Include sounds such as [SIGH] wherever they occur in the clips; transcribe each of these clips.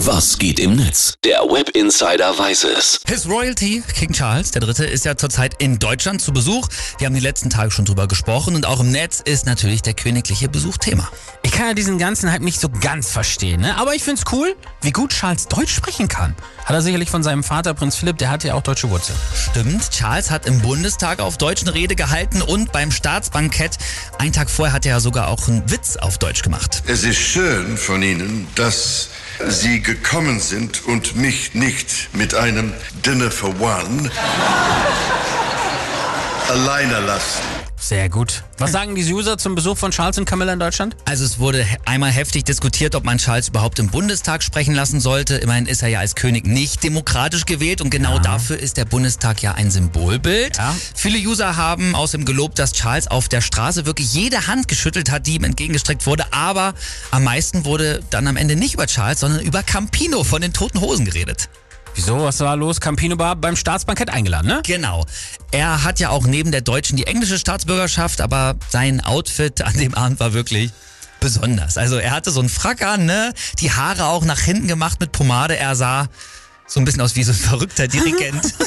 Was geht im Netz? Der Web Insider weiß es. His Royalty, King Charles III., ist ja zurzeit in Deutschland zu Besuch. Wir haben die letzten Tage schon drüber gesprochen und auch im Netz ist natürlich der königliche Besuch Thema. Ich kann ja diesen ganzen Hype nicht so ganz verstehen, ne? aber ich find's cool, wie gut Charles Deutsch sprechen kann. Hat er sicherlich von seinem Vater, Prinz Philipp, der hatte ja auch deutsche Wurzeln. Stimmt, Charles hat im Bundestag auf Deutsch eine Rede gehalten und beim Staatsbankett, einen Tag vorher hat er ja sogar auch einen Witz auf Deutsch gemacht. Es ist schön von Ihnen, dass Sie gekommen sind und mich nicht mit einem Dinner for One [LAUGHS] alleine lassen. Sehr gut. Was sagen die User zum Besuch von Charles und Camilla in Deutschland? Also es wurde he- einmal heftig diskutiert, ob man Charles überhaupt im Bundestag sprechen lassen sollte. Immerhin ist er ja als König nicht demokratisch gewählt und genau dafür ist der Bundestag ja ein Symbolbild. Ja. Viele User haben außerdem gelobt, dass Charles auf der Straße wirklich jede Hand geschüttelt hat, die ihm entgegengestreckt wurde. Aber am meisten wurde dann am Ende nicht über Charles, sondern über Campino von den Toten Hosen geredet. Wieso? Was war los? Campino war beim Staatsbankett eingeladen, ne? Genau. Er hat ja auch neben der deutschen die englische Staatsbürgerschaft, aber sein Outfit an dem Abend war wirklich besonders. Also er hatte so einen Frack an, ne? Die Haare auch nach hinten gemacht mit Pomade. Er sah so ein bisschen aus wie so ein verrückter Dirigent. [LAUGHS] [LAUGHS]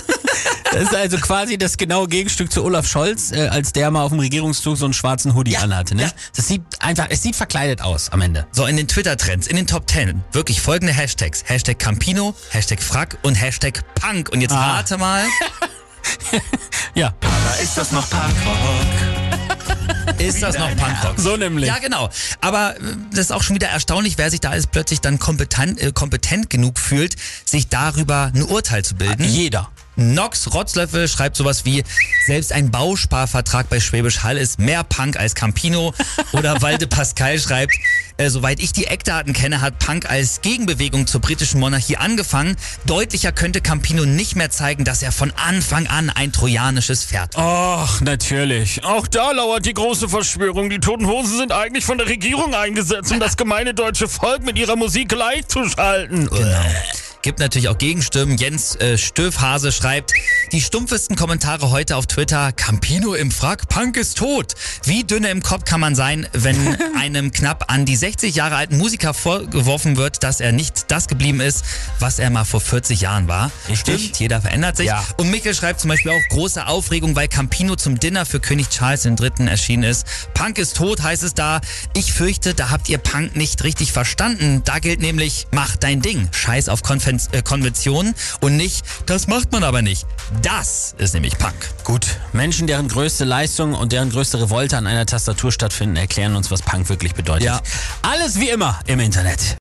Das ist also quasi das genaue Gegenstück zu Olaf Scholz, äh, als der mal auf dem Regierungszug so einen schwarzen Hoodie Ja, anhatte, ne? ja. Das sieht einfach, es sieht verkleidet aus am Ende. so in den Twitter-Trends, in den Top 10, wirklich folgende Hashtags. Hashtag Campino, Hashtag Frack und Hashtag Punk. Und jetzt Ah. rate mal, [LAUGHS] Ja. ist das noch Punkrock? [LAUGHS] So nämlich. Ja, genau. Aber äh, das ist auch schon wieder erstaunlich, wer sich da jetzt plötzlich dann kompetent, äh, kompetent genug fühlt, sich darüber ein Urteil zu bilden. Jeder. Nox Rotzlöffel schreibt sowas wie, selbst ein Bausparvertrag bei Schwäbisch Hall ist mehr Punk als Campino. [LAUGHS] Oder Walde Pascal schreibt, äh, soweit ich die Eckdaten kenne, hat Punk als Gegenbewegung zur britischen Monarchie angefangen. Deutlicher könnte Campino nicht mehr zeigen, dass er von Anfang an ein trojanisches Pferd war. Ach, natürlich. Auch da lauert die große Verschwörung. Die Toten Hosen sind eigentlich von der Regierung eingesetzt, um das gemeine deutsche Volk mit ihrer Musik gleichzuschalten. Genau. Gibt natürlich auch Gegenstimmen. Jens äh, Stöfhase schreibt, die stumpfesten Kommentare heute auf Twitter, Campino im Frack, Punk ist tot. Wie dünne im Kopf kann man sein, wenn [LAUGHS] einem knapp an die 60 Jahre alten Musiker vorgeworfen wird, dass er nicht das geblieben ist, was er mal vor 40 Jahren war. Richtig. Stimmt, jeder verändert sich. Ja. Und Mikkel schreibt zum Beispiel auch große Aufregung, weil Campino zum Dinner für König Charles III. erschienen ist. Punk ist tot, heißt es da. Ich fürchte, da habt ihr Punk nicht richtig verstanden. Da gilt nämlich, mach dein Ding. Scheiß auf Konven äh, Konventionen und nicht, das macht man aber nicht. Das ist nämlich Punk. Gut, Menschen, deren größte Leistung und deren größte Revolte an einer Tastatur stattfinden, erklären uns, was Punk wirklich bedeutet. Ja. Alles wie immer im Internet.